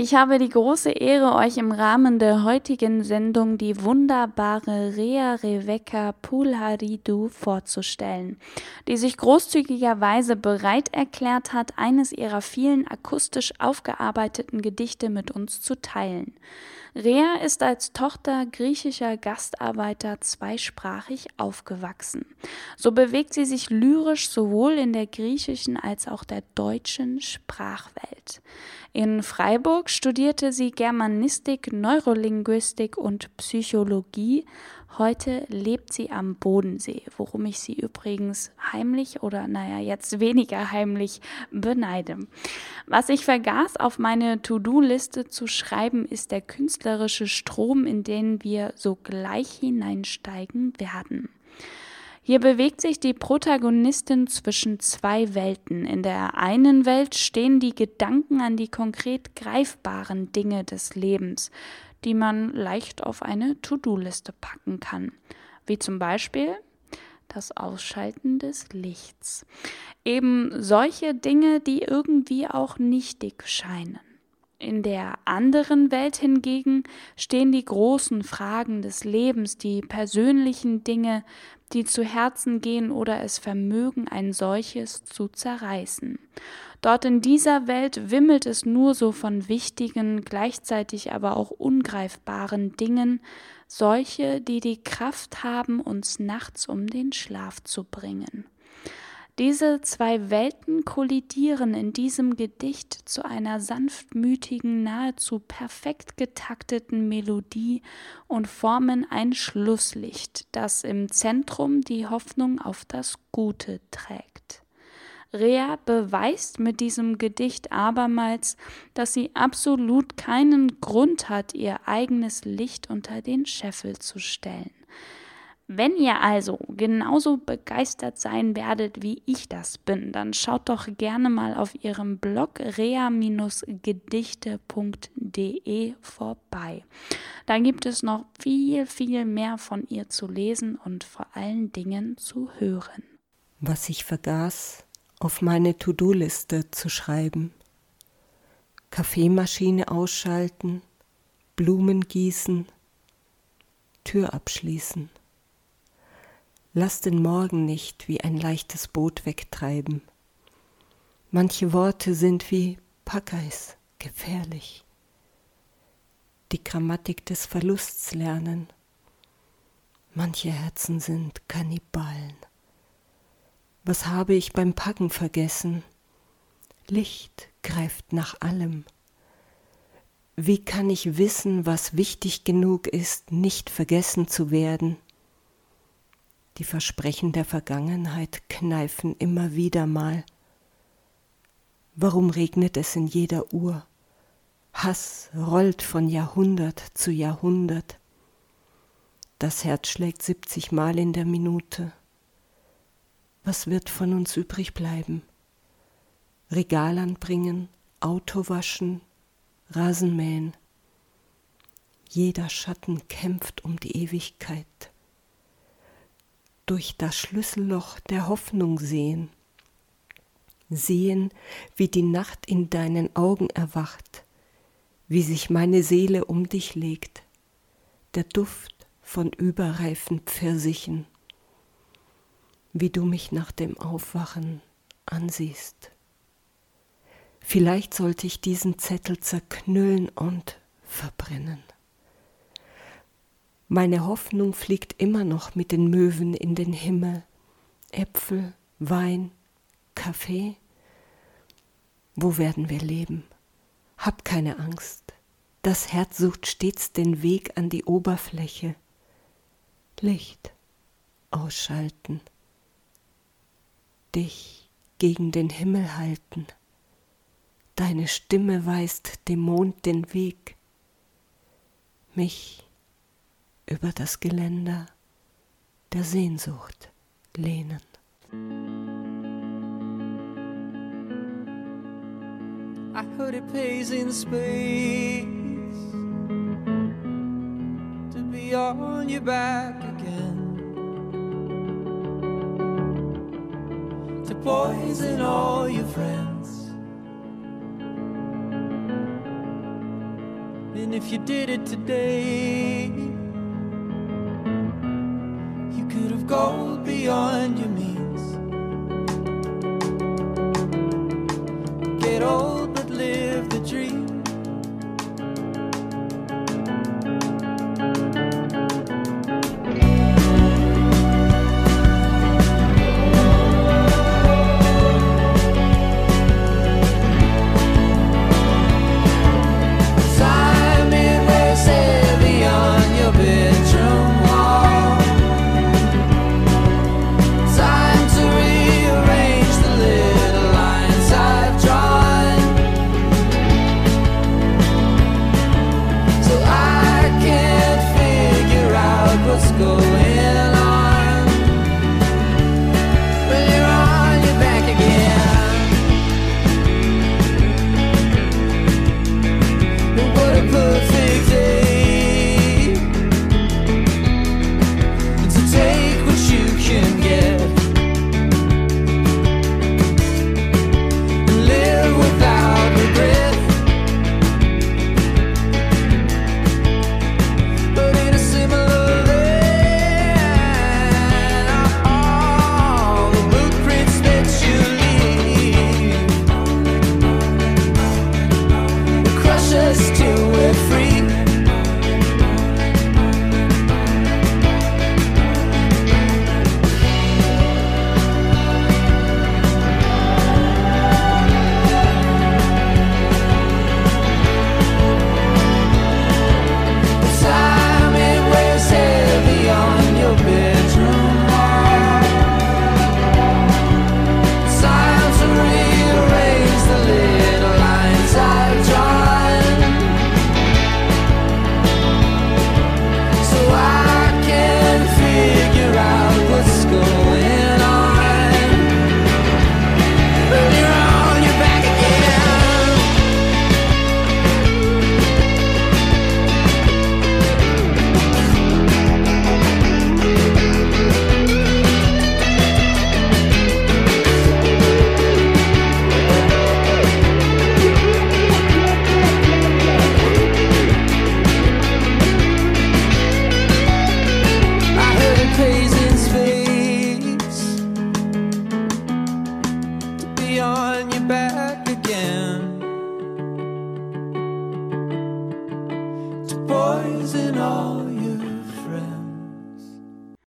Ich habe die große Ehre, euch im Rahmen der heutigen Sendung die wunderbare Rea Rebecca Pulharidu vorzustellen, die sich großzügigerweise bereit erklärt hat, eines ihrer vielen akustisch aufgearbeiteten Gedichte mit uns zu teilen. Rea ist als Tochter griechischer Gastarbeiter zweisprachig aufgewachsen. So bewegt sie sich lyrisch sowohl in der griechischen als auch der deutschen Sprachwelt. In Freiburg studierte sie Germanistik, Neurolinguistik und Psychologie. Heute lebt sie am Bodensee, worum ich sie übrigens heimlich oder naja, jetzt weniger heimlich beneide. Was ich vergaß auf meine To-Do-Liste zu schreiben, ist der künstlerische Strom, in den wir sogleich hineinsteigen werden. Hier bewegt sich die Protagonistin zwischen zwei Welten. In der einen Welt stehen die Gedanken an die konkret greifbaren Dinge des Lebens, die man leicht auf eine To-Do-Liste packen kann, wie zum Beispiel das Ausschalten des Lichts. Eben solche Dinge, die irgendwie auch nichtig scheinen. In der anderen Welt hingegen stehen die großen Fragen des Lebens, die persönlichen Dinge, die zu Herzen gehen oder es vermögen, ein solches zu zerreißen. Dort in dieser Welt wimmelt es nur so von wichtigen, gleichzeitig aber auch ungreifbaren Dingen, solche, die die Kraft haben, uns nachts um den Schlaf zu bringen. Diese zwei Welten kollidieren in diesem Gedicht zu einer sanftmütigen, nahezu perfekt getakteten Melodie und formen ein Schlusslicht, das im Zentrum die Hoffnung auf das Gute trägt. Rea beweist mit diesem Gedicht abermals, dass sie absolut keinen Grund hat, ihr eigenes Licht unter den Scheffel zu stellen. Wenn ihr also genauso begeistert sein werdet, wie ich das bin, dann schaut doch gerne mal auf ihrem Blog rea-gedichte.de vorbei. Da gibt es noch viel, viel mehr von ihr zu lesen und vor allen Dingen zu hören. Was ich vergaß, auf meine To-Do-Liste zu schreiben. Kaffeemaschine ausschalten, Blumen gießen, Tür abschließen. Lass den Morgen nicht wie ein leichtes Boot wegtreiben. Manche Worte sind wie Packeis, gefährlich. Die Grammatik des Verlusts lernen. Manche Herzen sind Kannibalen. Was habe ich beim Packen vergessen? Licht greift nach allem. Wie kann ich wissen, was wichtig genug ist, nicht vergessen zu werden? Die Versprechen der Vergangenheit kneifen immer wieder mal. Warum regnet es in jeder Uhr? Hass rollt von Jahrhundert zu Jahrhundert. Das Herz schlägt siebzig Mal in der Minute. Was wird von uns übrig bleiben? Regal anbringen, Auto waschen, Rasenmähen. Jeder Schatten kämpft um die Ewigkeit durch das Schlüsselloch der Hoffnung sehen. Sehen, wie die Nacht in deinen Augen erwacht, wie sich meine Seele um dich legt, der Duft von überreifen Pfirsichen, wie du mich nach dem Aufwachen ansiehst. Vielleicht sollte ich diesen Zettel zerknüllen und verbrennen. Meine Hoffnung fliegt immer noch mit den Möwen in den Himmel. Äpfel, Wein, Kaffee. Wo werden wir leben? Hab keine Angst. Das Herz sucht stets den Weg an die Oberfläche. Licht ausschalten. Dich gegen den Himmel halten. Deine Stimme weist dem Mond den Weg. Mich über das Geländer der Sehnsucht lehnen. I heard it pays in space to be on your back again, to poison all your friends And if you did it today, go beyond your means. Get old.